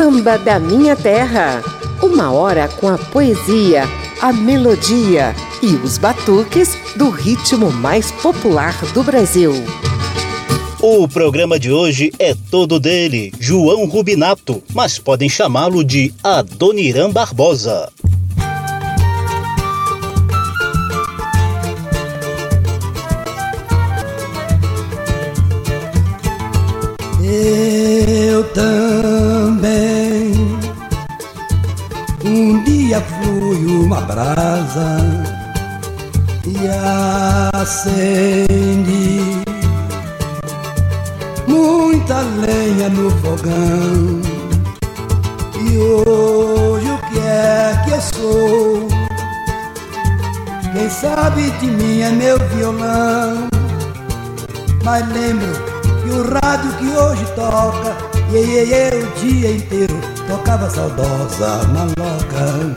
Samba da Minha Terra. Uma hora com a poesia, a melodia e os batuques do ritmo mais popular do Brasil. O programa de hoje é todo dele, João Rubinato, mas podem chamá-lo de Adoniran Barbosa. Eu também um dia fui uma brasa e acendi muita lenha no fogão. E hoje o que é que eu sou? Quem sabe de mim é meu violão. Mas lembro que o rádio que hoje toca, iê, o dia inteiro tocava saudosa maloca.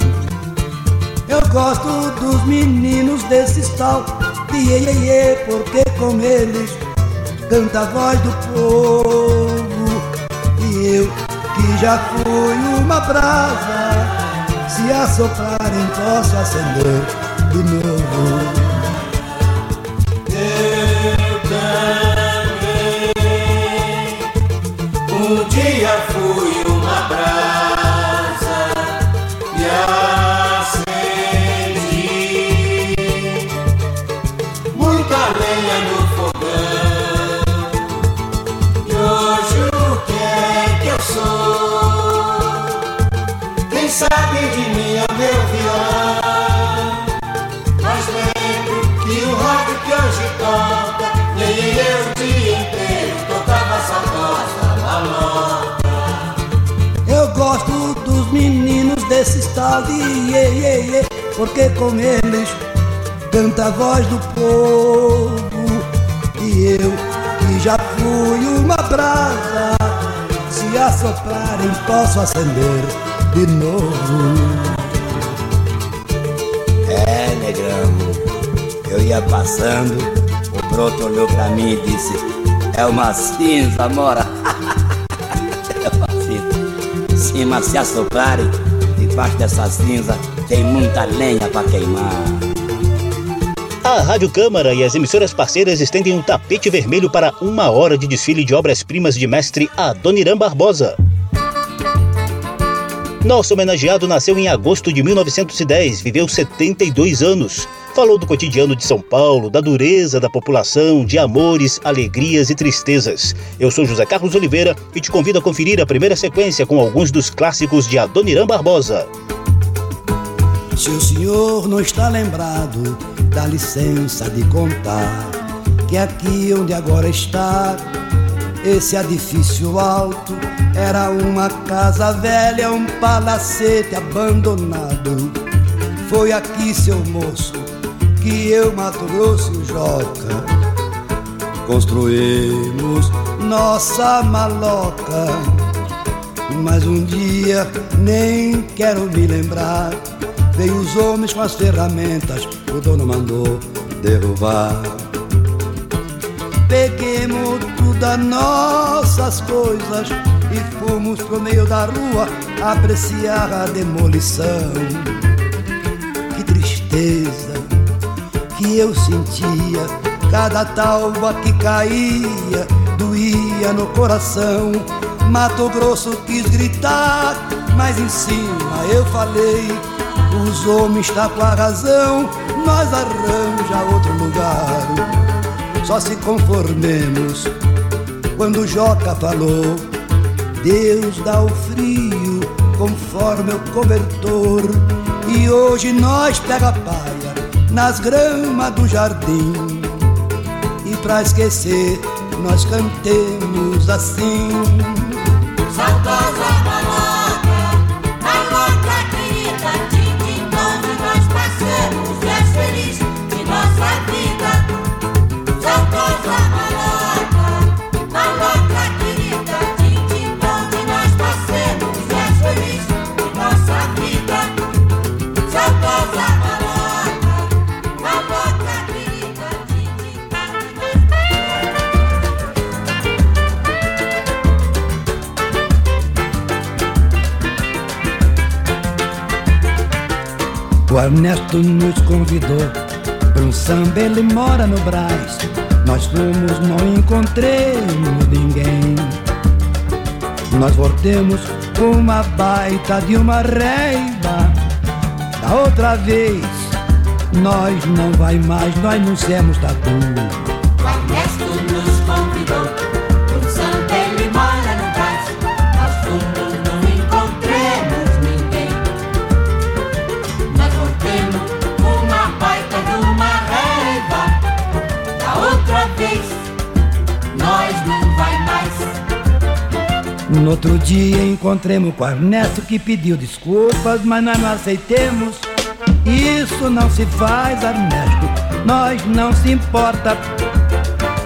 Eu gosto dos meninos desses tal, iê, iê, iê, porque com eles canta a voz do povo. E eu, que já fui uma brasa, se assoplarem posso acender de novo. De mim é meu violão. Mas lembro que o rádio que hoje toca, o dia inteiro tocava saudosa maloca. Eu gosto dos meninos porque com eles canta a voz do povo. E eu, que já fui uma brasa, se assoplarem posso acender de novo. É, negrão, eu ia passando, o broto olhou pra mim e disse: É uma cinza, mora. é uma cinza. Sim, mas se assoplarem, debaixo dessa cinza tem muita lenha pra queimar. A Rádio Câmara e as emissoras parceiras estendem um tapete vermelho para uma hora de desfile de obras-primas de mestre Adoniran Barbosa. Nosso homenageado nasceu em agosto de 1910, viveu 72 anos. Falou do cotidiano de São Paulo, da dureza da população, de amores, alegrias e tristezas. Eu sou José Carlos Oliveira e te convido a conferir a primeira sequência com alguns dos clássicos de Adoniran Barbosa. Se o senhor não está lembrado, dá licença de contar que aqui onde agora está esse edifício alto era uma casa velha, um palacete abandonado. Foi aqui, seu moço, que eu, Mato Grosso Joca, construímos nossa maloca. Mas um dia, nem quero me lembrar, veio os homens com as ferramentas, o dono mandou derrubar. Peguemos tudo nossas coisas e fomos pro meio da rua apreciar a demolição. Que tristeza que eu sentia, cada talva que caía doía no coração. Mato Grosso quis gritar, mas em cima eu falei: os homens estão tá com a razão, nós arranja outro lugar só se conformemos quando Joca falou: Deus dá o frio conforme o cobertor. E hoje nós pega a paia nas gramas do jardim. E pra esquecer, nós cantemos assim. Saudosa Ernesto nos convidou para um samba, ele mora no Brás. Nós fomos, não encontremos ninguém. Nós voltemos com uma baita de uma reiva. Da outra vez, nós não vai mais, nós não somos tatu. Outro dia encontremos com o Ernesto que pediu desculpas, mas nós não aceitemos. Isso não se faz, Ernesto, nós não se importa.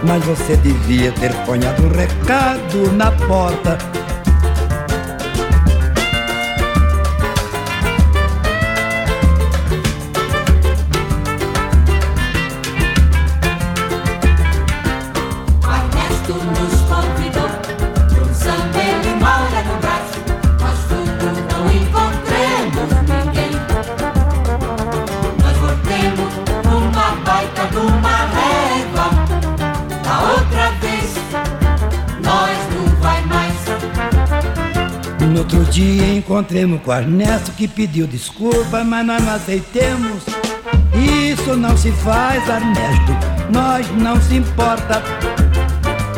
Mas você devia ter ponhado um recado na porta. Dia encontremos com Ernesto que pediu desculpa, mas nós não aceitemos. Isso não se faz, Ernesto, nós não se importa.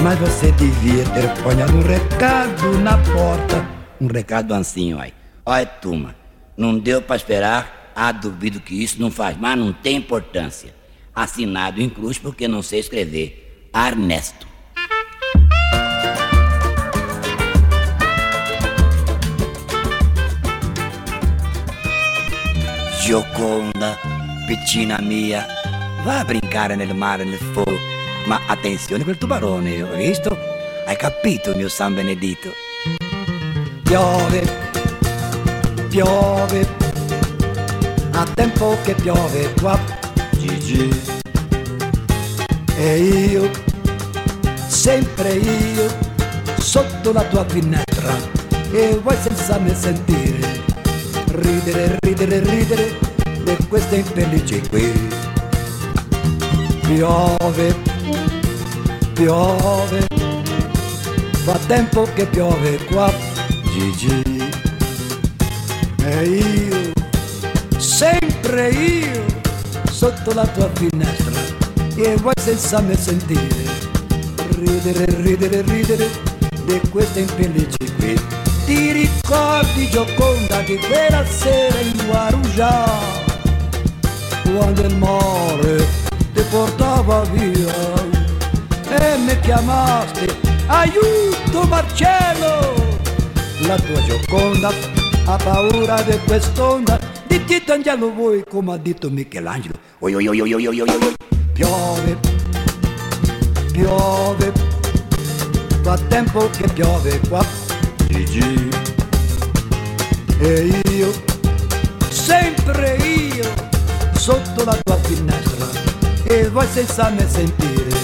Mas você devia ter ponhado um recado na porta. Um recado assim, olha. Olha, turma, não deu pra esperar. Ah, duvido que isso não faz, mas não tem importância. Assinado em cruz porque não sei escrever. Ernesto. Gioconda, piccina mia, va a brincare nel mare, nel fogo. Ma attenzione quel tubarone, ho visto? Hai capito, mio San Benedito? Piove, piove, a tempo che piove qua, Gigi. E io, sempre io, sotto la tua finestra, e vuoi senza me sentire, ridere, ridere, ridere di queste infelici qui. Piove, piove, fa tempo che piove qua, Gigi. E io, sempre io, sotto la tua finestra, e vuoi senza me sentire, ridere, ridere, ridere di queste infelici qui. Ti ricordi Gioconda di quella sera in Guarujá, quando il mare ti portava via e mi chiamaste, aiuto Marcello! La tua Gioconda ha paura di quest'onda di Tito Angelo voi come ha detto Michelangelo. Oi, oi, oi, oi, oi, oi, oi. Piove, piove, fa tempo che piove qua, Gigi. E io, sempre io, sotto la tua finestra, e vuoi senza me sentire,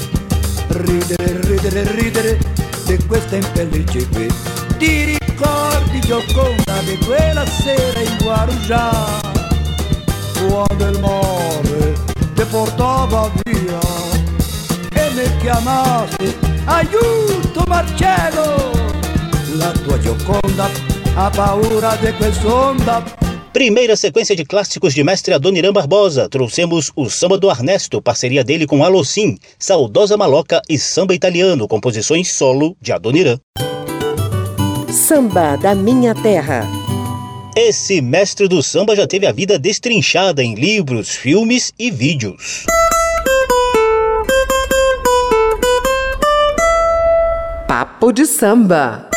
ridere, ridere, ridere di queste infelici qui. Ti ricordi Gioconda di quella sera in Guarujá, quando il mare ti portava via e mi chiamaste, aiuto Marcello! La tua Gioconda ha paura di quest'onda Primeira sequência de clássicos de mestre Adoniran Barbosa. Trouxemos o Samba do Ernesto, parceria dele com Alocim, Saudosa Maloca e Samba Italiano, composições solo de Adoniran. Samba da Minha Terra. Esse mestre do samba já teve a vida destrinchada em livros, filmes e vídeos. Papo de samba.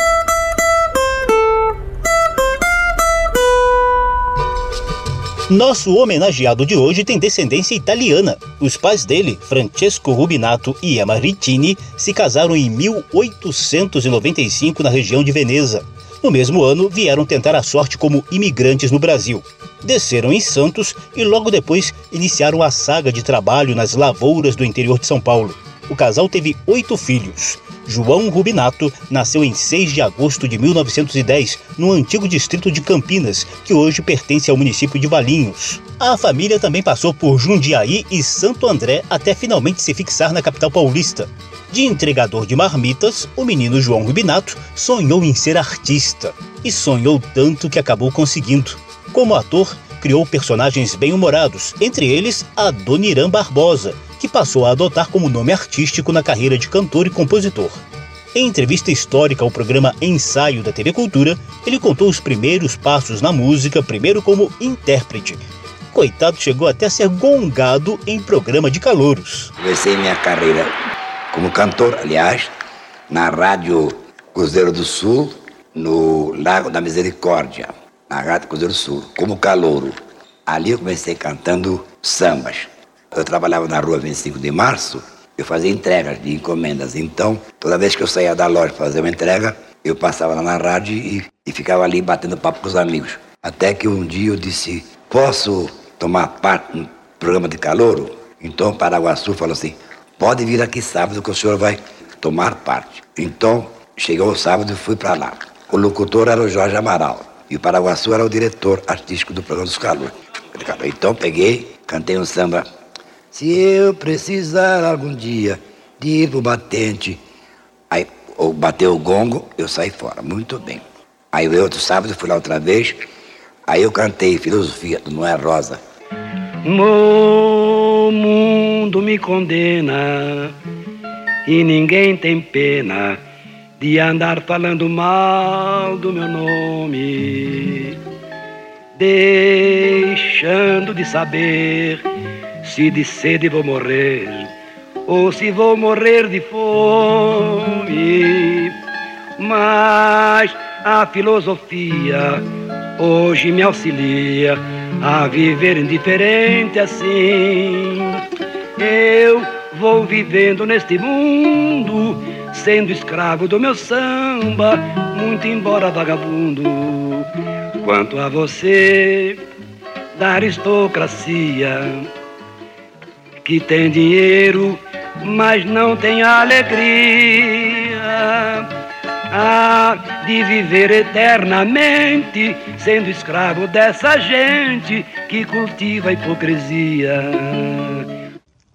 Nosso homenageado de hoje tem descendência italiana. Os pais dele, Francesco Rubinato e Emma Rittini, se casaram em 1895 na região de Veneza. No mesmo ano, vieram tentar a sorte como imigrantes no Brasil. Desceram em Santos e logo depois iniciaram a saga de trabalho nas lavouras do interior de São Paulo. O casal teve oito filhos. João Rubinato nasceu em 6 de agosto de 1910, no antigo distrito de Campinas, que hoje pertence ao município de Valinhos. A família também passou por Jundiaí e Santo André até finalmente se fixar na capital paulista. De entregador de marmitas, o menino João Rubinato sonhou em ser artista. E sonhou tanto que acabou conseguindo. Como ator, criou personagens bem-humorados, entre eles a Dona Barbosa, que passou a adotar como nome artístico na carreira de cantor e compositor. Em entrevista histórica ao programa Ensaio da TV Cultura, ele contou os primeiros passos na música, primeiro como intérprete, coitado chegou até a ser gongado em programa de calouros. Comecei minha carreira como cantor, aliás, na Rádio Cruzeiro do Sul, no Lago da Misericórdia, na Rádio Cruzeiro do Sul, como calouro. Ali eu comecei cantando sambas. Eu trabalhava na rua 25 de março, eu fazia entregas de encomendas. Então, toda vez que eu saía da loja para fazer uma entrega, eu passava lá na rádio e, e ficava ali batendo papo com os amigos. Até que um dia eu disse: Posso tomar parte no programa de calouro, então o Paraguaçu falou assim, pode vir aqui sábado que o senhor vai tomar parte. Então, chegou o sábado e fui para lá. O locutor era o Jorge Amaral e o Paraguaçu era o diretor artístico do programa dos calouros. Então peguei, cantei um samba. Se eu precisar algum dia de ir pro batente, aí ou bateu o gongo, eu saí fora. Muito bem. Aí o outro sábado fui lá outra vez, aí eu cantei filosofia do Noé Rosa. O mundo me condena e ninguém tem pena de andar falando mal do meu nome, deixando de saber se de sede vou morrer ou se vou morrer de fome. Mas a filosofia hoje me auxilia a viver indiferente assim. Eu vou vivendo neste mundo, sendo escravo do meu samba, muito embora vagabundo. Quanto a você, da aristocracia, que tem dinheiro, mas não tem alegria há de viver eternamente, sendo escravo dessa gente que cultiva a hipocrisia.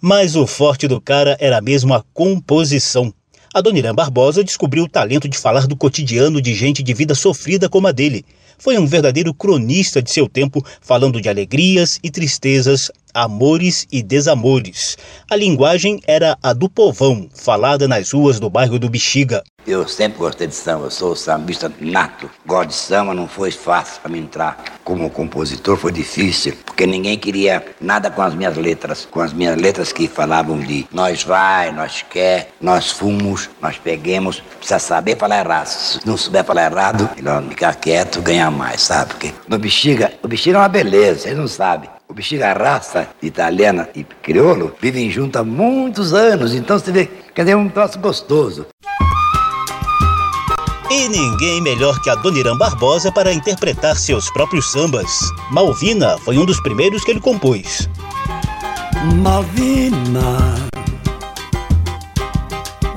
Mas o forte do cara era mesmo a composição. A Dona Irã Barbosa descobriu o talento de falar do cotidiano de gente de vida sofrida como a dele. Foi um verdadeiro cronista de seu tempo, falando de alegrias e tristezas, amores e desamores. A linguagem era a do povão, falada nas ruas do bairro do Bexiga. Eu sempre gostei de samba, sou sambista nato. Gosto de samba, não foi fácil para mim entrar como compositor, foi difícil, porque ninguém queria nada com as minhas letras, com as minhas letras que falavam de nós vai, nós quer, nós fomos, nós peguemos. Precisa saber falar errado. Se não souber falar errado, melhor ficar quieto, ganhar mais, sabe? Porque no bexiga, o bexiga é uma beleza, vocês não sabem. O bexiga, a raça italiana e crioulo, vivem juntos há muitos anos, então você vê, quer dizer, um troço gostoso. E ninguém melhor que a Dona Irã Barbosa para interpretar seus próprios sambas. Malvina foi um dos primeiros que ele compôs. Malvina,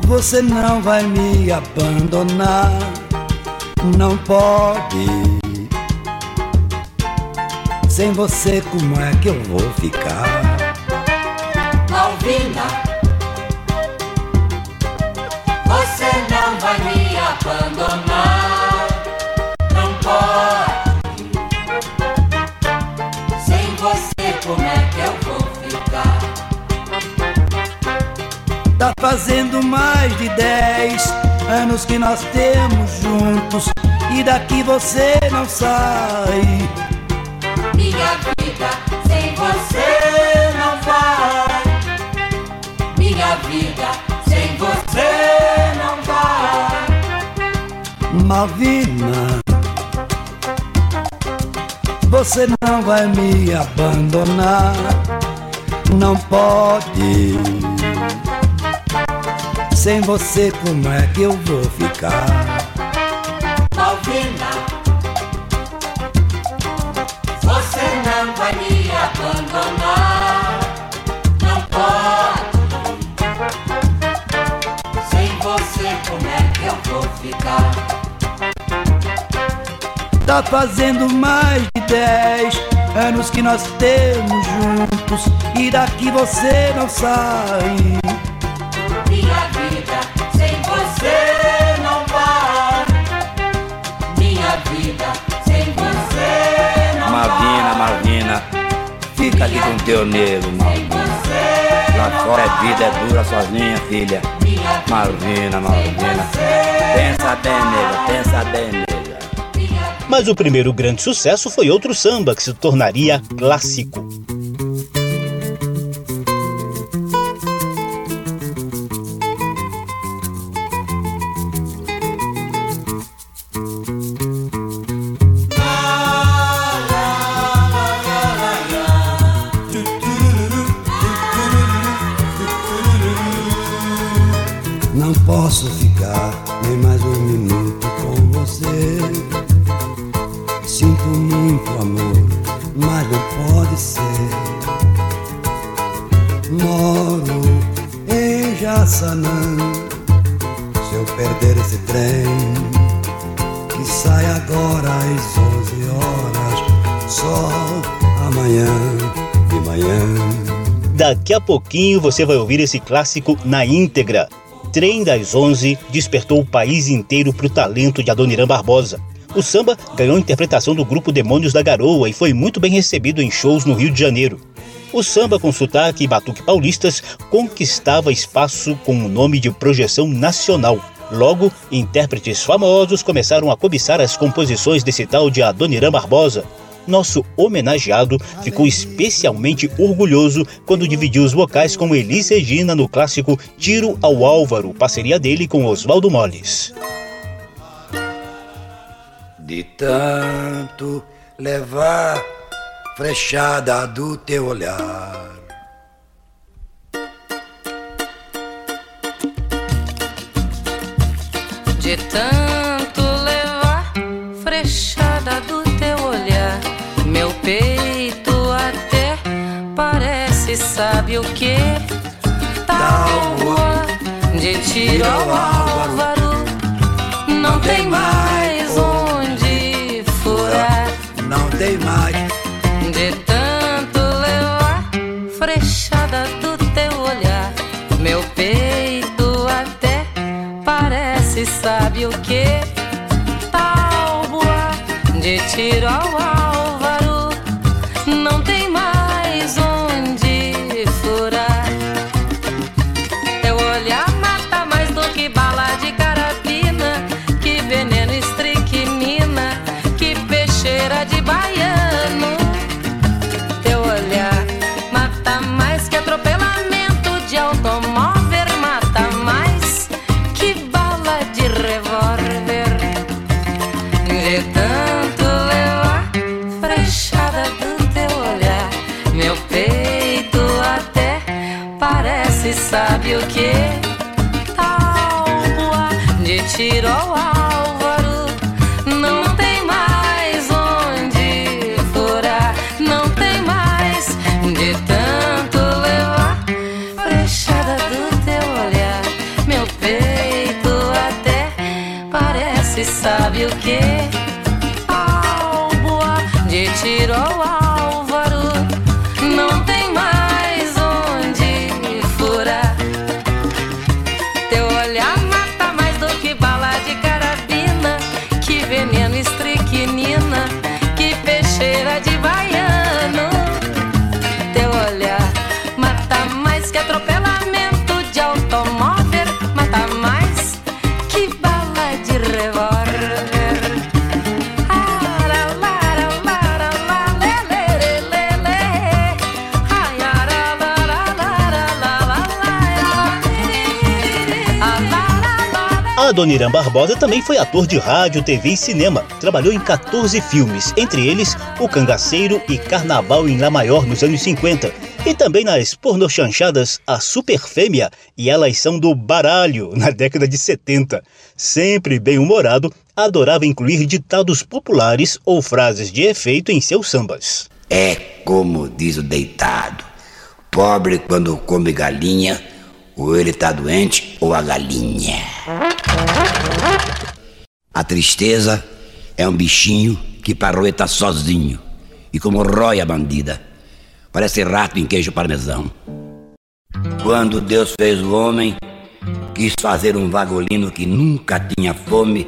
você não vai me abandonar, não pode. Sem você, como é que eu vou ficar? Malvina. Abandonar, não pode. Sem você, como é que eu vou ficar? Tá fazendo mais de dez anos que nós temos juntos e daqui você não sai. Minha vida sem você não vai. Minha vida sem você. Malvina, você não vai me abandonar, não pode. Sem você, como é que eu vou ficar? Malvina, você não vai me abandonar, não pode. Sem você, como é que eu vou ficar? Tá fazendo mais de dez anos que nós temos juntos e daqui você não sai. Minha vida sem você não vai. Minha vida sem você não Malvina, Malvina, fica aqui com teu negro, Malvina. Lá fora é vida, é dura sozinha, filha. Malvina, Malvina. Pensa bem, nega, pensa bem, nega. Mas o primeiro grande sucesso foi outro samba que se tornaria clássico. Amanhã de manhã. Daqui a pouquinho você vai ouvir esse clássico na íntegra. Trem das 11 despertou o país inteiro para o talento de Adoniran Barbosa. O samba ganhou interpretação do grupo Demônios da Garoa e foi muito bem recebido em shows no Rio de Janeiro. O samba com sotaque e batuque paulistas conquistava espaço com o nome de projeção nacional. Logo, intérpretes famosos começaram a cobiçar as composições desse tal de Adoniran Barbosa. Nosso homenageado ficou especialmente orgulhoso quando dividiu os vocais com Elis Regina no clássico Tiro ao Álvaro, parceria dele com Oswaldo Molles. De tanto levar frechada do teu olhar. De tanto levar frechada sabe o que? Tábua de tiro ao álvaro, não tem mais onde furar. Não tem mais. De tanto levar frechada do teu olhar, meu peito até parece, sabe o que? Tábua de tiro ao álvaro, o que? Adoniran Barbosa também foi ator de rádio, TV e cinema. Trabalhou em 14 filmes, entre eles O Cangaceiro e Carnaval em La Maior nos anos 50. E também nas pornochanchadas A Super Fêmea e Elas São do Baralho, na década de 70. Sempre bem-humorado, adorava incluir ditados populares ou frases de efeito em seus sambas. É como diz o deitado: pobre quando come galinha, ou ele tá doente ou a galinha. A tristeza é um bichinho que parou tá sozinho. e como rói a bandida. Parece rato em queijo parmesão. Quando Deus fez o homem, quis fazer um vagolino que nunca tinha fome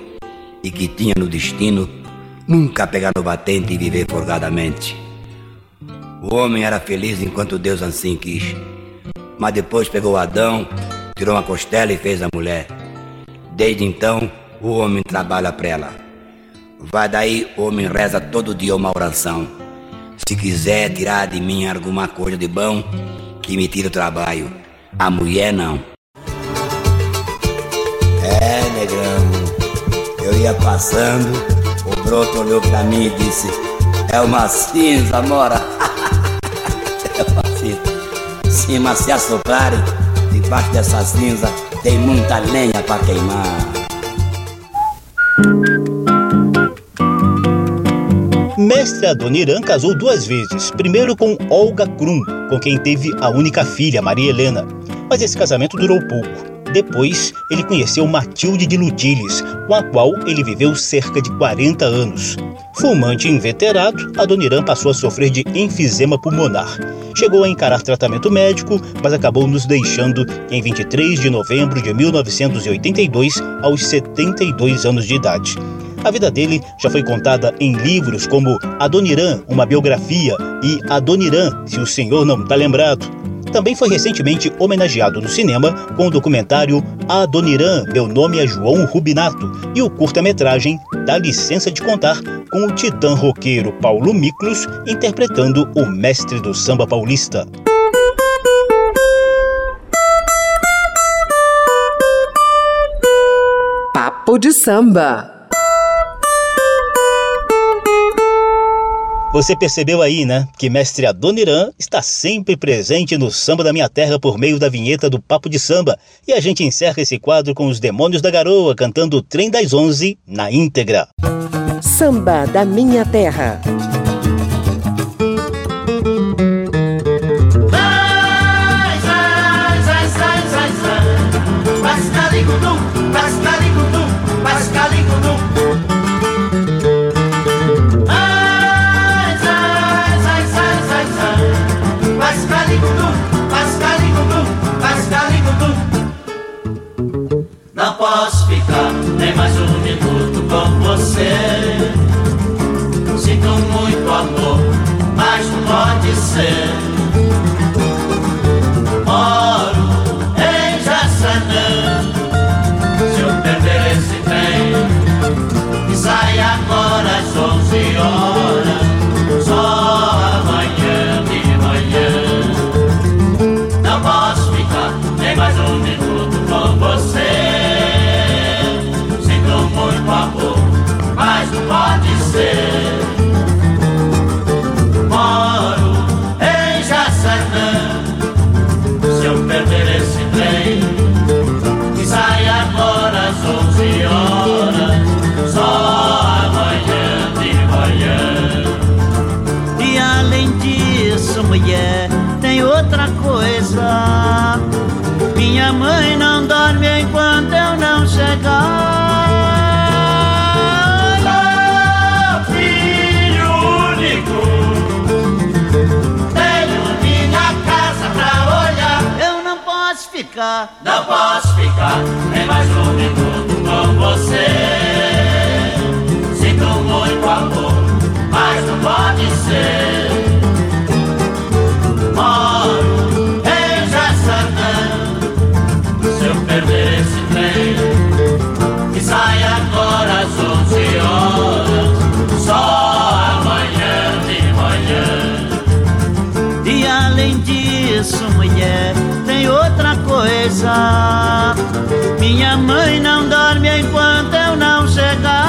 e que tinha no destino nunca pegar no batente e viver folgadamente. O homem era feliz enquanto Deus assim quis. Mas depois pegou Adão, tirou uma costela e fez a mulher. Desde então, o homem trabalha para ela. Vai daí, o homem reza todo dia uma oração. Se quiser tirar de mim alguma coisa de bom, que me tire o trabalho. A mulher não. É, negrão. Eu ia passando, o broto olhou pra mim e disse: É uma cinza, mora. Sim, mas se assoprarem, debaixo dessa cinza tem muita lenha pra queimar. Mestre Adoniran casou duas vezes. Primeiro com Olga Krum, com quem teve a única filha, Maria Helena. Mas esse casamento durou pouco. Depois, ele conheceu Matilde de Lutilles, com a qual ele viveu cerca de 40 anos. Fumante inveterado, Adoniran passou a sofrer de enfisema pulmonar. Chegou a encarar tratamento médico, mas acabou nos deixando em 23 de novembro de 1982, aos 72 anos de idade. A vida dele já foi contada em livros como Adoniran, uma biografia, e Adoniran, se o senhor não está lembrado. Também foi recentemente homenageado no cinema com o documentário Adoniran, Meu Nome é João Rubinato e o curta-metragem Dá Licença de Contar com o titã roqueiro Paulo Miklos interpretando o mestre do samba paulista. Papo de samba. Você percebeu aí, né, que mestre Adoniran está sempre presente no samba da minha terra por meio da vinheta do Papo de Samba. E a gente encerra esse quadro com os Demônios da Garoa cantando o Trem das Onze na íntegra. Samba da minha terra. Tem outra coisa. Minha mãe não dorme enquanto eu não chegar. Filho único, tenho minha casa pra olhar. Eu não posso ficar. Não posso ficar nem mais um minuto com você. Sinto muito amor, mas não pode ser. Disso, mulher, tem outra coisa. Minha mãe não dorme enquanto eu não chegar.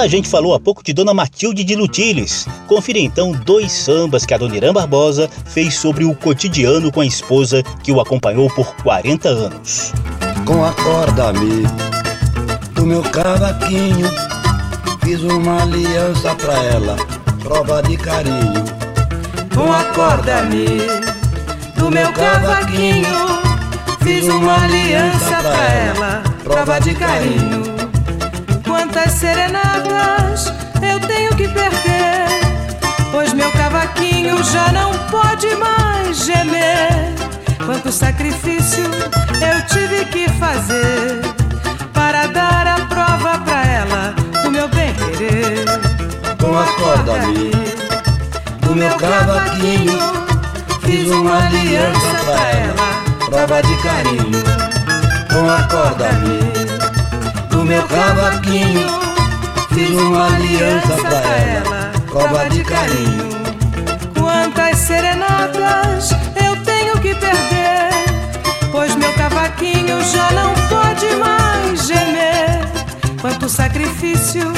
A gente falou há pouco de Dona Matilde de Lutiles. Confira então dois sambas que a Dona Irã Barbosa fez sobre o cotidiano com a esposa que o acompanhou por 40 anos. Com a corda amigo do meu cavaquinho, fiz uma aliança pra ela, prova de carinho. Com a corda amigo do meu cavaquinho, fiz uma aliança pra ela, prova de carinho. Quantas serenatas eu tenho que perder, pois meu cavaquinho já não pode mais gemer. Quanto sacrifício eu tive que fazer para dar a prova pra ela do meu bem querer. Com a corda do meu cavaquinho, fiz uma aliança pra ela, prova de carinho. Com a corda do meu cavaquinho, fiz uma aliança pra ela, prova de carinho. Quantas serenatas eu tenho que perder, pois meu cavaquinho já não pode mais gemer. Quanto sacrifício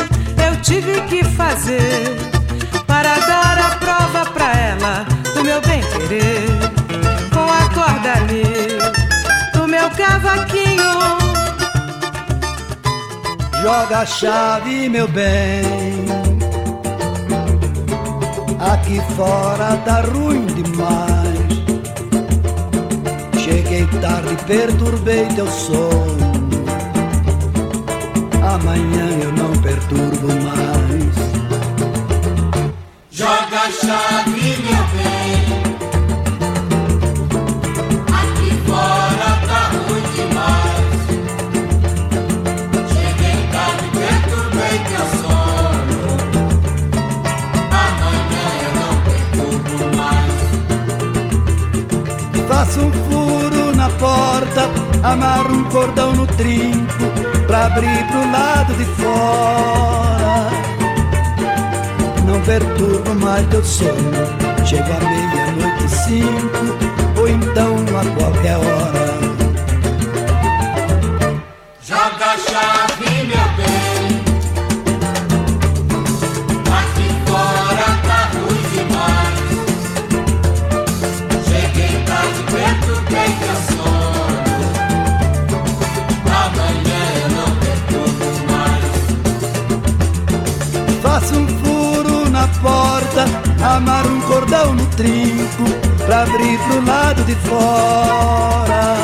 eu tive que fazer para dar a prova pra ela do meu bem querer. Com a corda ali do meu cavaquinho. Joga a chave, meu bem. Aqui fora tá ruim demais. Cheguei tarde, perturbei teu sono. Amanhã eu não perturbo mais. Joga a chave, meu bem. Faço um furo na porta, amarro um cordão no trinco pra abrir pro lado de fora. Não perturbo mais teu sono, chego à meia-noite e cinco, ou então a qualquer hora. Amarro um cordão no trinco pra abrir pro lado de fora.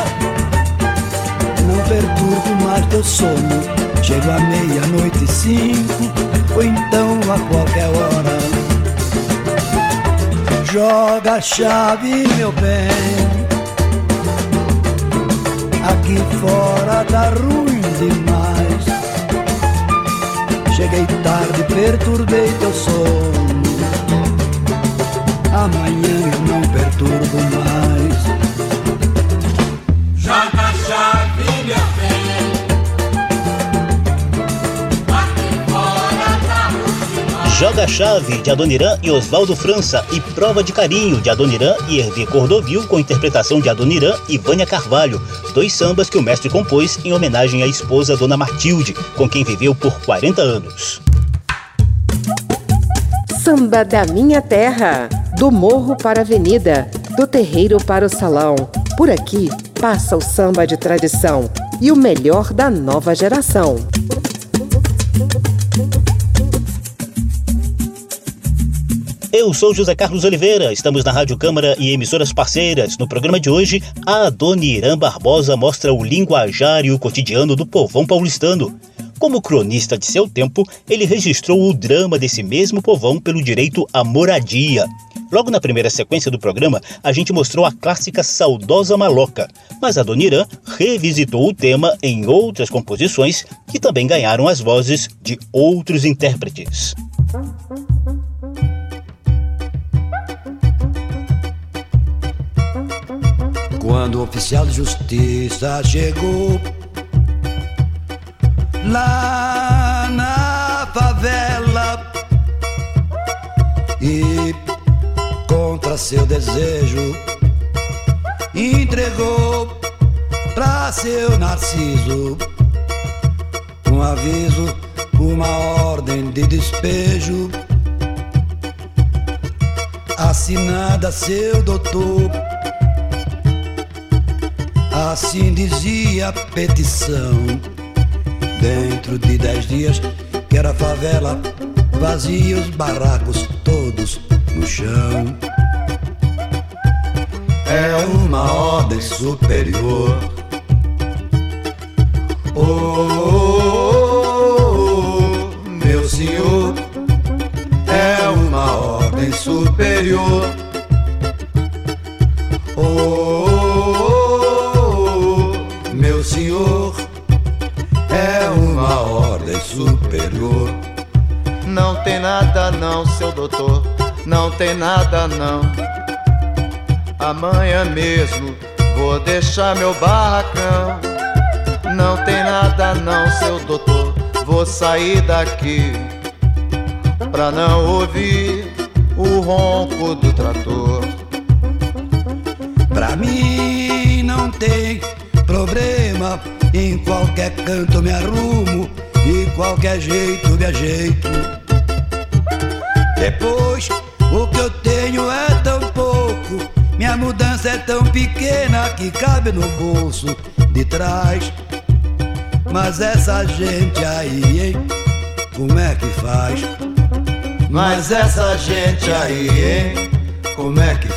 Não perturbo mais teu sono, chego à meia-noite e cinco, ou então a qualquer hora. Joga a chave, meu bem. Aqui fora tá ruim demais. Cheguei tarde, perturbei teu sono. Amanhã eu não perturbo mais. Joga a chave, meu bem. Joga a Chave, de Adoniran e Oswaldo França, e Prova de Carinho, de Adoniran e Hervé Cordovil, com interpretação de Adoniran e Vânia Carvalho, dois sambas que o mestre compôs em homenagem à esposa Dona Matilde, com quem viveu por 40 anos. Samba da Minha Terra. Do morro para a avenida, do terreiro para o salão. Por aqui passa o samba de tradição e o melhor da nova geração. Eu sou José Carlos Oliveira, estamos na Rádio Câmara e emissoras parceiras. No programa de hoje, a Dona Irã Barbosa mostra o linguajar e o cotidiano do povão paulistano. Como cronista de seu tempo, ele registrou o drama desse mesmo povão pelo direito à moradia. Logo na primeira sequência do programa, a gente mostrou a clássica Saudosa Maloca, mas a Dona Irã revisitou o tema em outras composições que também ganharam as vozes de outros intérpretes. Quando o oficial de justiça chegou lá na favela e seu desejo entregou pra seu Narciso um aviso uma ordem de despejo assinada seu doutor. Assim dizia a petição. Dentro de dez dias, que era favela vazia, os barracos todos no chão. É uma ordem superior. Oh, oh, oh, meu senhor, é uma ordem superior. Oh, meu senhor, é uma ordem superior. Não tem nada não, seu doutor, não tem nada não. Amanhã mesmo vou deixar meu barracão. Não tem nada não, seu doutor, vou sair daqui pra não ouvir o ronco do trator. Pra mim não tem problema, em qualquer canto me arrumo e qualquer jeito me ajeito. Depois, o que eu tenho mudança é tão pequena que cabe no bolso de trás. Mas essa gente aí, hein? Como é que faz? Mas essa gente aí, hein? Como é que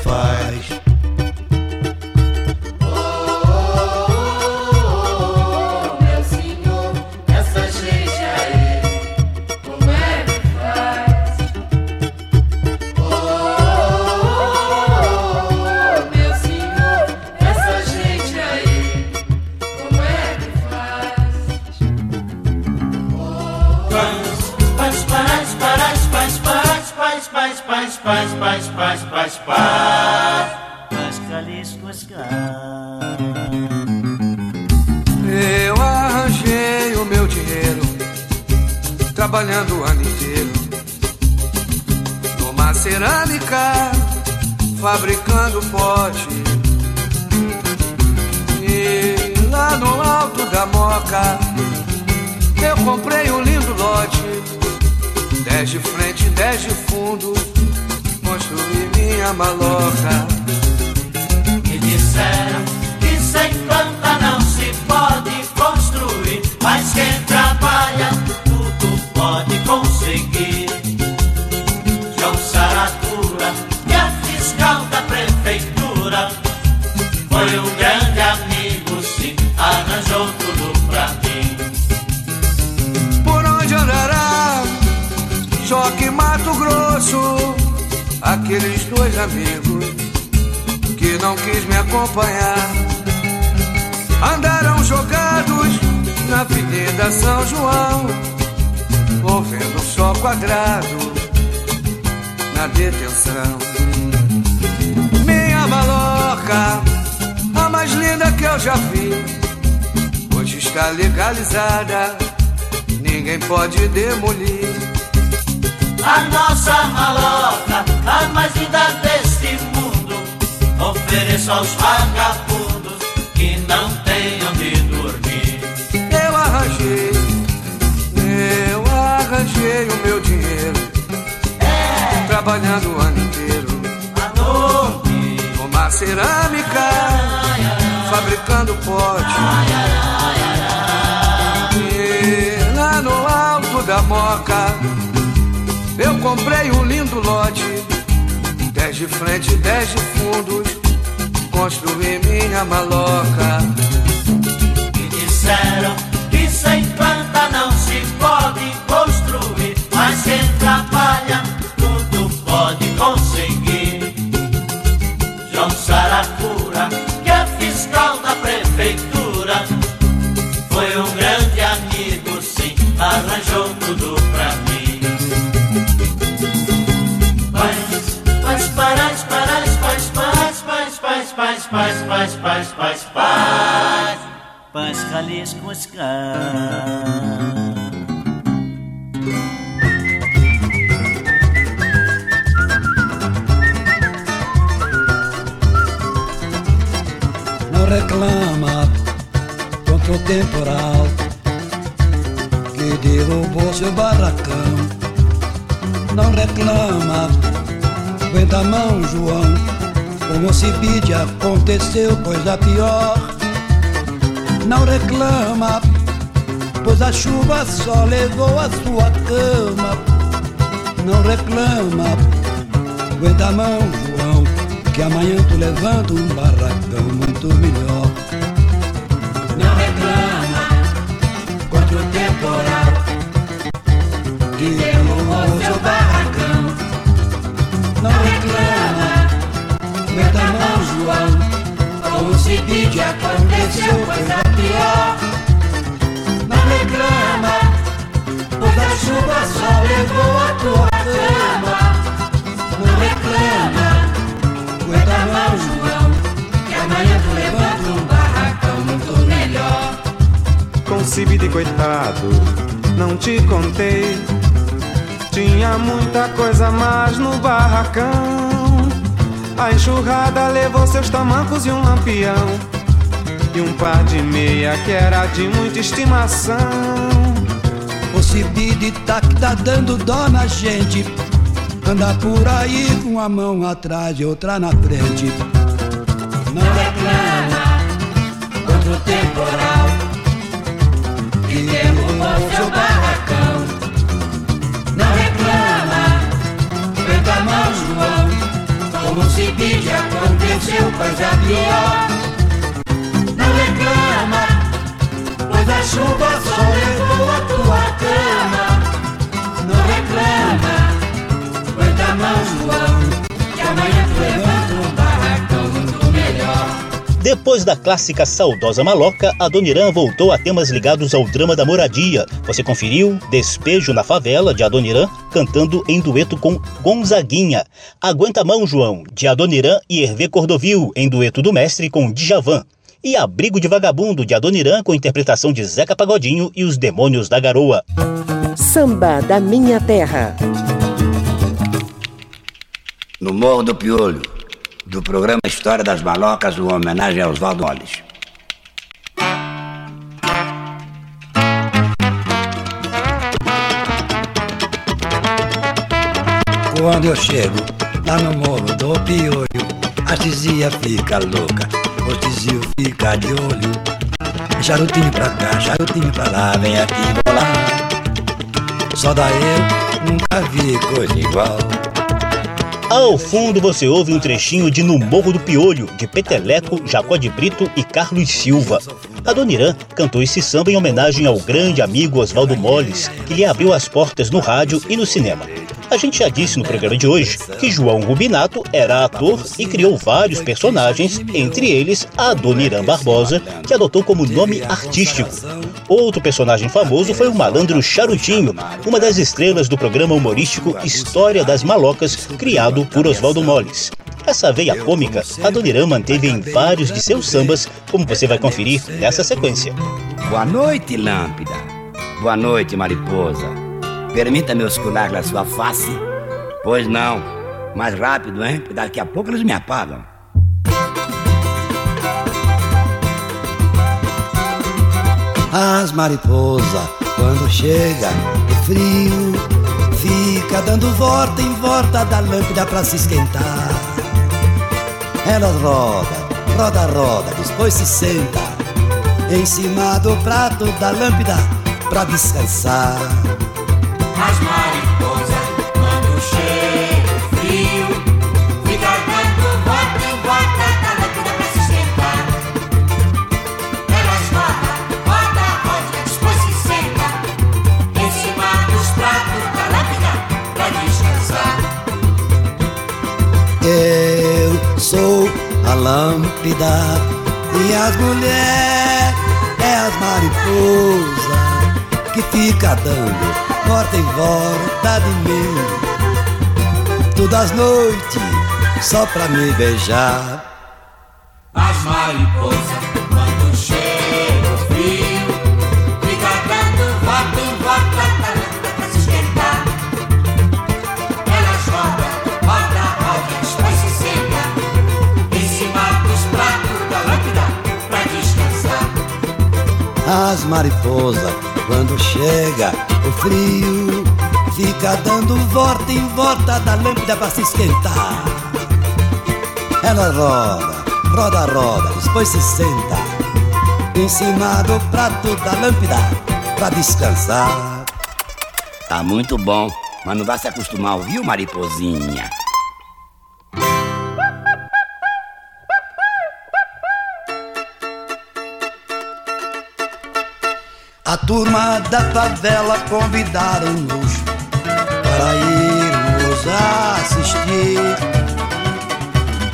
Aqueles dois amigos Que não quis me acompanhar Andaram jogados Na Avenida São João Ouvindo só quadrado Na detenção Minha maloca A mais linda que eu já vi Hoje está legalizada ninguém pode demolir. A nossa maloca, a mais linda deste mundo, ofereço aos vagabundos que não têm onde dormir. Eu arranjei, eu arranjei o meu dinheiro, trabalhando o ano inteiro, A dormir, numa cerâmica, fabricando pote. E lá no alto da moca, comprei um lindo lote, dez de frente, dez de fundos, construí minha maloca. me disseram que sem planta não se pode construir, mas quem trabalha tudo pode conseguir. João Saracura, que é fiscal da prefeitura, Calisco, Não reclama contra o temporal que derrubou seu barracão. Não reclama, aguenta a mão, João. Com o Cibite aconteceu coisa pior. Não reclama, pois a chuva só levou a sua cama. Não reclama, aguenta a mão, João, que amanhã tu levanta um barracão muito melhor. Não reclama contra o temporal que derrubou seu barracão. Não reclama, aguenta a mão, João, como se pede aconteceu coisa pior. Não reclama, pois a chuva só levou a tua cama. Não reclama, aguenta mão, João, que amanhã tu levanta um barracão muito melhor. Concebi de coitado, não te contei. Tinha muita coisa mais no barracão. A enxurrada levou seus tamancos e um lampião. E um par de meia que era de muita estimação. O Cibide tá que tá dando dó na gente. Anda por aí com a mão atrás e outra na frente. Pede aconteceu coisa pior. Não reclama, pois a chuva só levou a tua Depois da clássica Saudosa Maloca, a Adoniran voltou a temas ligados ao drama da moradia. Você conferiu Despejo na Favela, de Adoniran, cantando em dueto com Gonzaguinha. Aguenta a Mão, João, de Adoniran e Hervé Cordovil, em dueto do mestre com Djavan. E Abrigo de Vagabundo, de Adoniran, com interpretação de Zeca Pagodinho e os Demônios da Garoa. Samba da Minha Terra. No Morro do Piolho, do programa História das Malocas, uma homenagem a Oswaldo. Quando eu chego lá no morro do piolho, a tizia fica louca, o tizio fica de olho. Charutinho pra cá, charutinho pra lá, vem aqui bolar. Só daí eu nunca vi coisa igual. Ao fundo você ouve um trechinho de No Morro do Piolho, de Peteleco, Jacó de Brito e Carlos Silva. A Dona Irã cantou esse samba em homenagem ao grande amigo Oswaldo Molles, que lhe abriu as portas no rádio e no cinema. A gente já disse no programa de hoje que João Rubinato era ator e criou vários personagens, entre eles a Dona Irã Barbosa, que adotou como nome artístico. Outro personagem famoso foi o malandro Charutinho, uma das estrelas do programa humorístico História das Malocas, criado por Oswaldo Molles. Essa veia cômica, a Dona Irã manteve em vários de seus sambas, como você vai conferir nessa sequência. Boa noite, Lâmpida. Boa noite, mariposa. Permita-me oscular na sua face? Pois não. Mais rápido, hein? Daqui a pouco eles me apagam. As mariposas, quando chega é frio, fica dando volta em volta da lâmpada pra se esquentar. Elas roda, roda, roda, depois se senta em cima do prato da lâmpada pra descansar. As mariposas, quando chega o frio, fica dando volta em volta da lâmpada pra se esquentar. Elas rodam, roda, roda, depois se senta em cima dos pratos da lâmpada pra descansar. Eu sou a lâmpada e as mulheres é as mariposas que fica dando volta em volta de mim todas as noites só pra me beijar. As mariposas, quando chega o frio, fica dando volta em volta lâmpada pra se esquentar. Elas rodam, roda, roda, depois se senta em cima dos pratos da lâmpada pra descansar. As mariposas Quando chega o frio, fica dando volta em volta da lâmpada pra se esquentar. Ela roda, roda, roda, depois se senta em cima do prato da lâmpada pra descansar. Tá muito bom, mas não vai se acostumar, viu, mariposinha? Turma da favela convidaram-nos para irmos assistir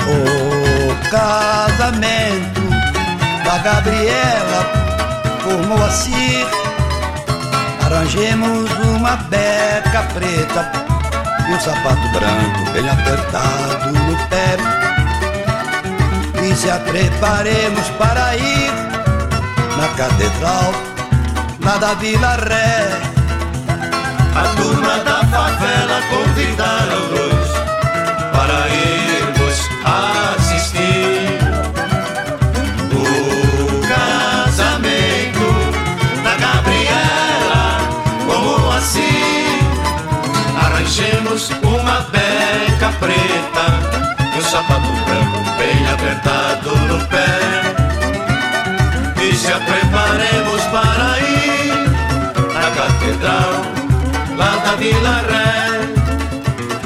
o casamento da Gabriela com Moacir. Arranjemos uma beca preta e um sapato branco bem apertado no pé. E se preparemos para ir na catedral lá da Vila Ré. A turma da favela convidaram-nos para irmos assistir. O casamento da Gabriela como assim? Arranjemos uma beca preta e um sapato branco bem apertado no pé. E a preparemos Vila Ré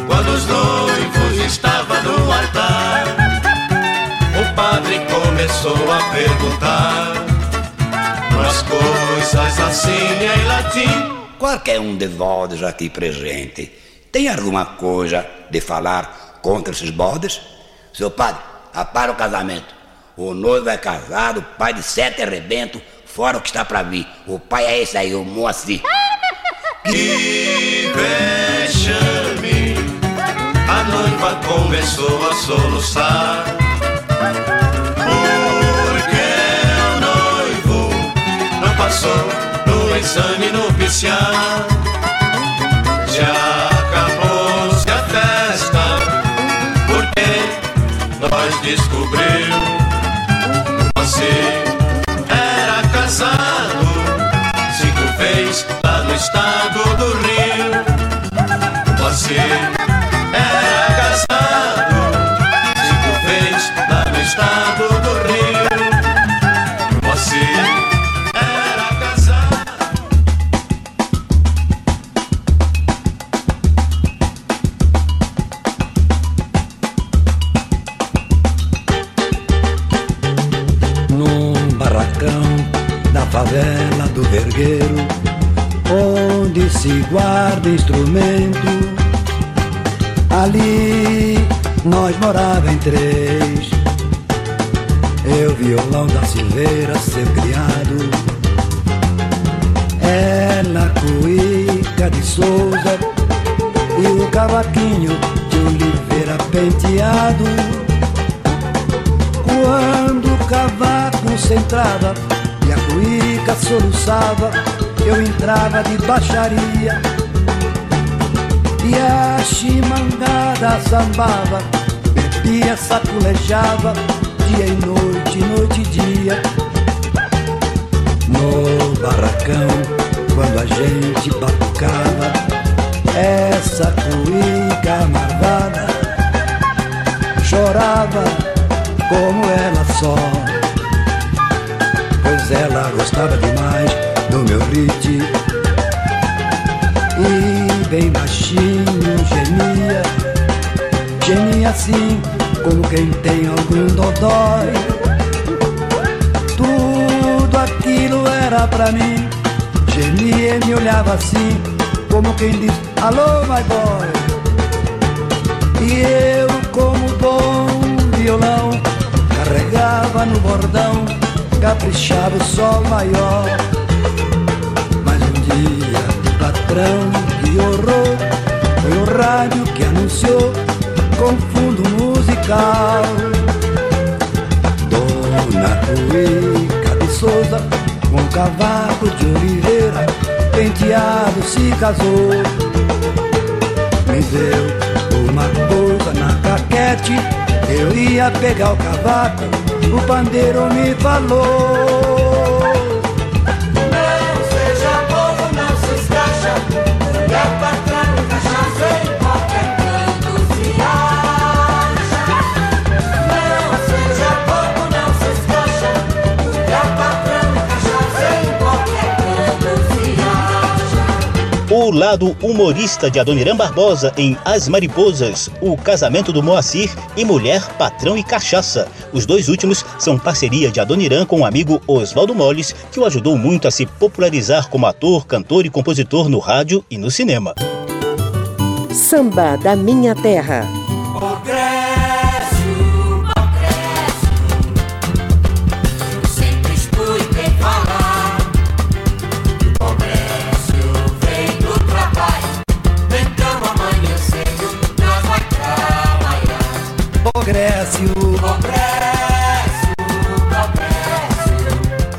quando os noivos estavam no altar o padre começou a perguntar umas coisas assim em latim Qualquer um de vós aqui presente tem alguma coisa de falar contra esses bodes? Seu padre, apara o casamento. O noivo é casado, pai de sete arrebentos, fora o que está para vir. O pai é esse aí, o Moacir. Que vexame. A noiva começou a soluçar. Porque o noivo não passou no exame nupcial Já acabou-se a festa. Porque nós descobriu Você era casado. Cinco fez lá no estado do Rio. Você de baixaria. E a chimangada sambava, bebia, saculejava, dia e noite, noite e dia. No barracão, quando a gente batucava, essa cuíca marvada chorava como ela só. Pois ela gostava demais do meu ritmo e bem baixinho gemia, gemia assim como quem tem algum dodói. Tudo aquilo era pra mim, gemia e me olhava assim como quem diz alô my boy. E eu como bom violão carregava no bordão, caprichava o sol maior. Patrão que horror foi o rádio que anunciou com fundo musical. Dona Cuica de Souza com cavaco de Oliveira, penteado se casou. Me deu uma coisa na caquete, eu ia pegar o cavaco, o pandeiro me falou. Lado humorista de Adoniran Barbosa em As Mariposas, O Casamento do Moacir e Mulher, Patrão e Cachaça. Os dois últimos são parceria de Adoniran com o amigo Oswaldo Molles, que o ajudou muito a se popularizar como ator, cantor e compositor no rádio e no cinema. Samba da Minha Terra.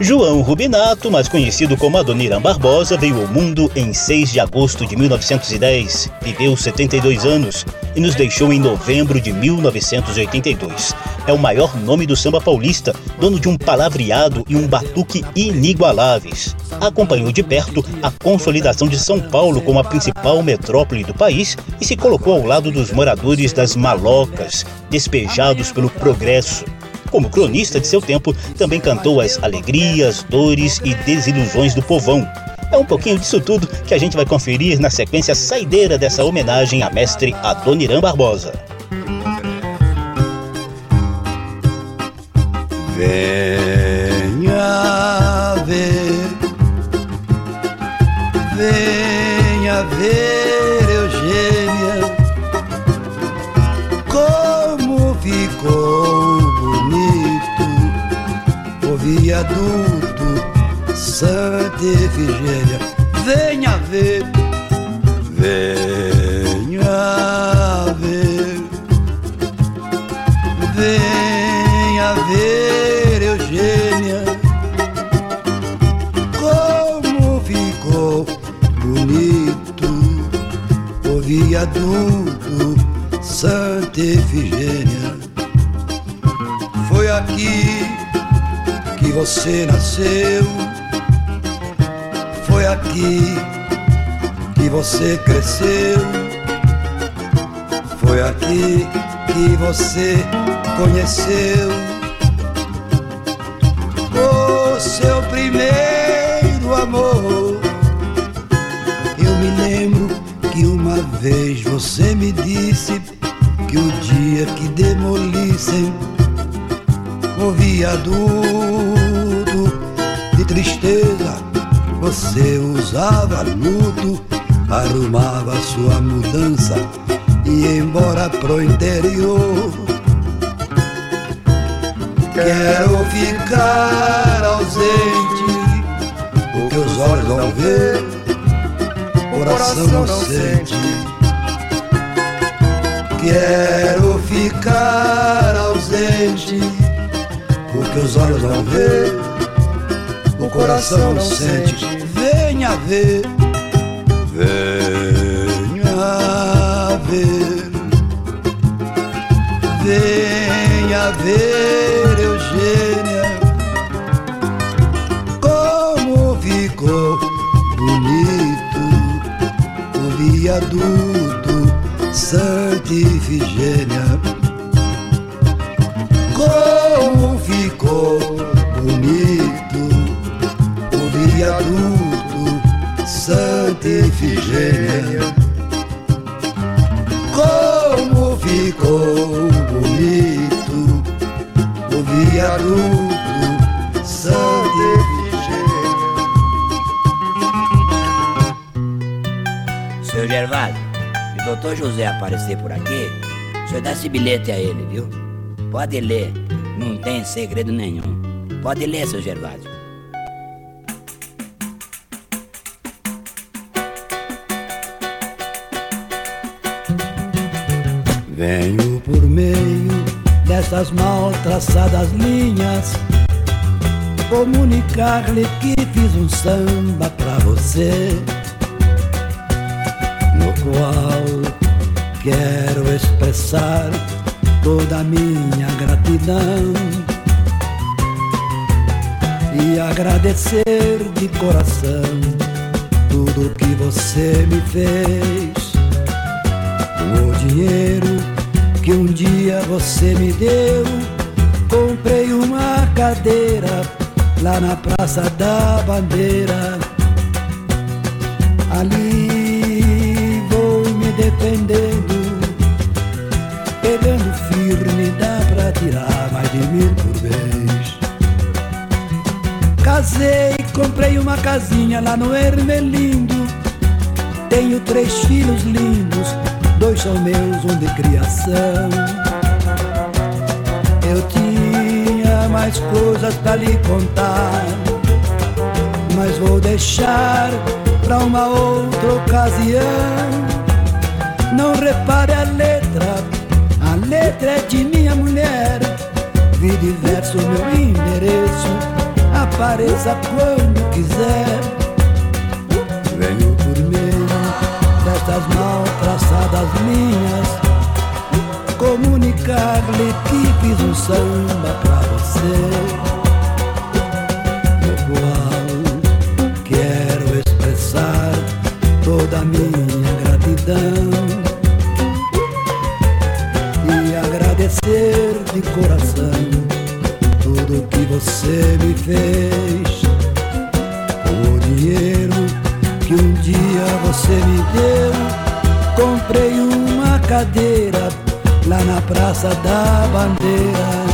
João Rubinato, mais conhecido como Adoniran Barbosa, veio ao mundo em 6 de agosto de 1910, viveu 72 anos e nos deixou em novembro de 1982. É o maior nome do samba paulista, dono de um palavreado e um batuque inigualáveis. Acompanhou de perto a consolidação de São Paulo como a principal metrópole do país e se colocou ao lado dos moradores das malocas, despejados pelo progresso. Como cronista de seu tempo, também cantou as alegrias, dores e desilusões do povão. É um pouquinho disso tudo que a gente vai conferir na sequência saideira dessa homenagem a mestre Adoniran Barbosa. Venha ver, venha ver, viaduto Santa Efigênia. Venha ver, venha ver, venha ver, Eugênia, como ficou bonito o viaduto Santa Efigênia. Foi aqui você nasceu, foi aqui que você cresceu, foi aqui que você conheceu. O seu primeiro amor. Eu me lembro que uma vez você me disse que o dia que demolissem o viaduto tristeza, você usava luto, arrumava sua mudança e ia embora pro interior. Quero ficar ausente, o que os olhos não vê, coração não sente. Quero ficar ausente, o que os olhos não vê, coração não sente. Venha ver, venha ver, venha ver, viaduto Santa Ifigênia. Como ficou bonito o viaduto Santa Ifigênia. Seu Gervásio, se o doutor José aparecer por aqui, o senhor dá esse bilhete a ele, viu? Pode ler, não tem segredo nenhum. Pode ler, seu Gervásio. Venho por meio dessas mal traçadas linhas comunicar-lhe que fiz um samba pra você, no qual quero expressar toda a minha gratidão e agradecer de coração tudo que você me fez. O dinheiro que um dia você me deu, comprei uma cadeira lá na Praça da Bandeira. Ali defendendo. Pegando firme dá pra tirar mais de mil por vez. Casei, comprei uma casinha lá no Ermelindo. Tenho três filhos lindos, dois são meus, um de criação. Eu tinha mais coisas pra lhe contar, mas vou deixar pra uma outra ocasião. Não repare a letra, a letra é de minha mulher. Vi diverso meu endereço, apareça quando quiser. Destas mal traçadas linhas, comunicar-lhe que fiz um samba pra você. No qual quero expressar toda a minha gratidão e agradecer de coração tudo que você me fez. O dinheiro que um dia você me deu, comprei uma cadeira lá na Praça da Bandeira.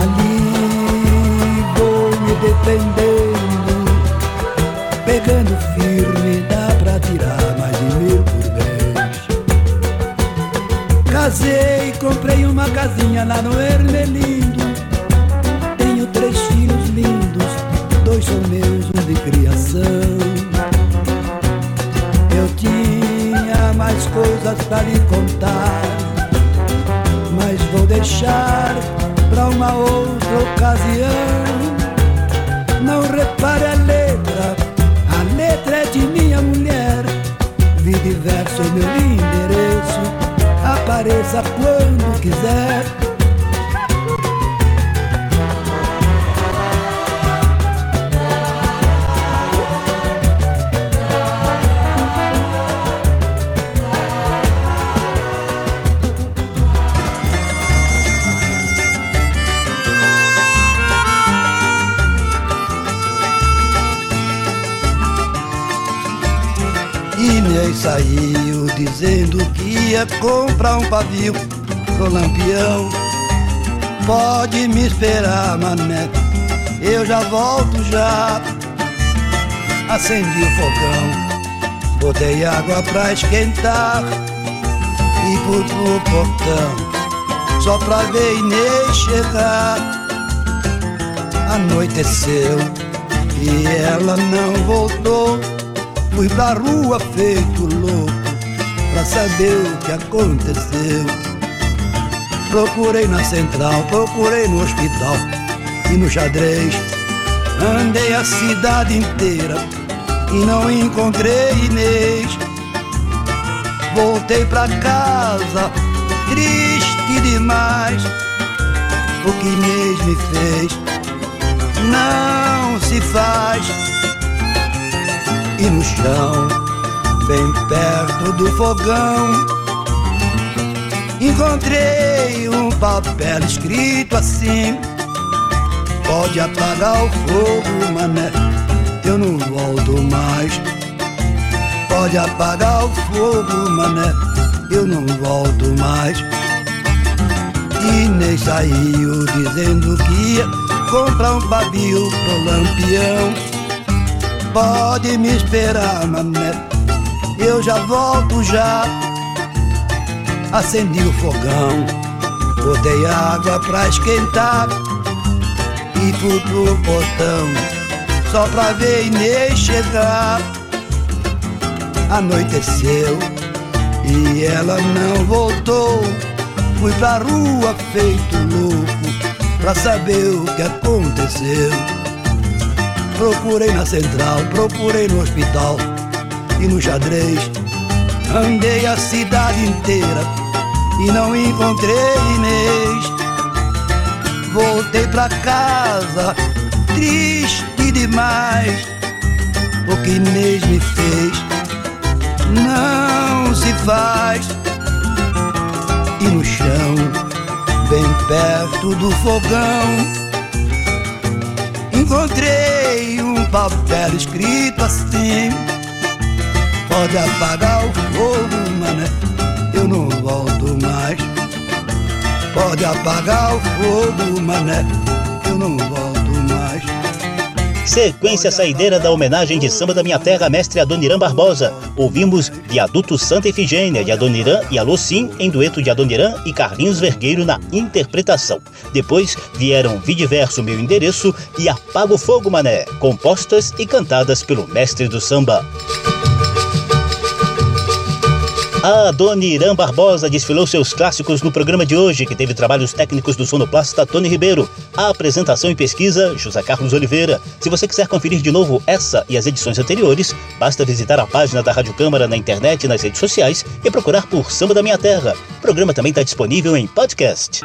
Ali vou me defendendo, pegando firme, dá pra tirar mais de mil por vez. Casei, comprei uma casinha lá no Ermelindo. Tenho três filhos lindos, dois são meus, um de criação. Pra lhe contar, mas vou deixar pra uma outra ocasião. Não repare a letra, a letra é de minha mulher. Vi diverso meu endereço, apareça quando quiser. Saiu dizendo que ia comprar um pavio pro lampião. Pode me esperar, mané, eu já volto já. Acendi o fogão, botei água pra esquentar e fui pro portão só pra ver Inês chegar. Anoiteceu e ela não voltou. Fui pra rua feito louco pra saber o que aconteceu. Procurei na central, procurei no hospital e no xadrez. Andei a cidade inteira e não encontrei Inês. Voltei pra casa, triste demais. O que Inês me fez não se faz e no chão, bem perto do fogão, encontrei um papel escrito assim: Pode apagar o fogo, mané, eu não volto mais. Pode apagar o fogo, mané, eu não volto mais. E nem saiu dizendo que ia comprar um pavio pro lampião. Pode me esperar, mané, eu já volto já. Acendi o fogão, botei água pra esquentar e fui pro portão só pra ver Inês chegar. Anoiteceu e ela não voltou. Fui pra rua feito louco pra saber o que aconteceu. Procurei na central, procurei no hospital e no xadrez. Andei a cidade inteira e não encontrei Inês. Voltei pra casa, triste demais. O que Inês me fez não se faz. E no chão, bem perto do fogão, encontrei um papel escrito assim: Pode apagar o fogo, mané, eu não volto mais. Pode apagar o fogo, mané, eu não volto. Sequência saideira da homenagem de samba da minha terra, mestre Adoniran Barbosa. Ouvimos Viaduto Santa Efigênia, de Adoniran e Alô Sim, em dueto de Adoniran e Carlinhos Vergueiro na interpretação. Depois vieram Vidiverso Meu Endereço e Apago Fogo Mané, compostas e cantadas pelo mestre do samba. A Dona Barbosa desfilou seus clássicos no programa de hoje, que teve trabalhos técnicos do sonoplasta Tony Ribeiro. A apresentação e pesquisa, José Carlos Oliveira. Se você quiser conferir de novo essa e as edições anteriores, basta visitar a página da Rádio Câmara na internet e nas redes sociais e procurar por Samba da Minha Terra. O programa também está disponível em podcast.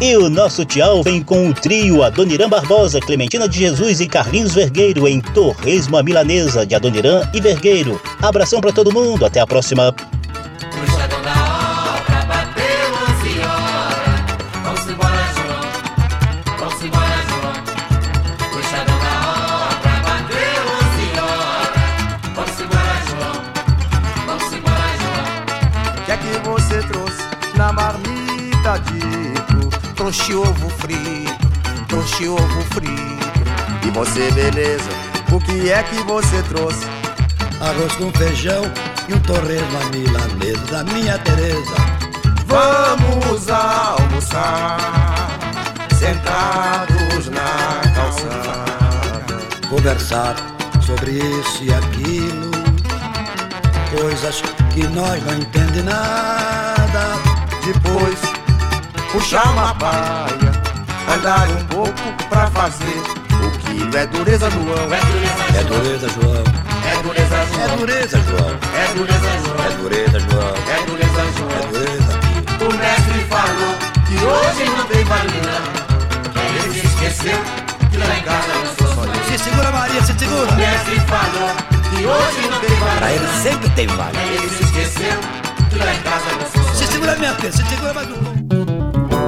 E o nosso tchau vem com o trio Adoniran Barbosa, Clementina de Jesus e Carlinhos Vergueiro em Torresmo Milanesa, de Adoniran e Vergueiro. Abração para todo mundo, até a próxima. Trouxe ovo frito, trouxe ovo frito. E você, beleza, o que é que você trouxe? Arroz com feijão e um torresmo à milanesa da minha Teresa. Vamos almoçar, sentados na calçada. Conversar sobre isso e aquilo, coisas que nós não entendemos nada. Depois puxar uma paia, andar um pouco pra fazer o quilo é dureza, João. É dureza, João. É dureza, João. É dureza, João. É dureza, João. É dureza, João. É dureza, João. É dureza. O mestre falou que hoje não tem vale não. Ele se esqueceu que lá em casa eu sou só eu. Se segura, Maria, se segura. O mestre falou que hoje não tem vale Pra ele sempre tem vale. Ele se esqueceu que lá em casa eu sou só. Se segura, minha filha, se segura mais um.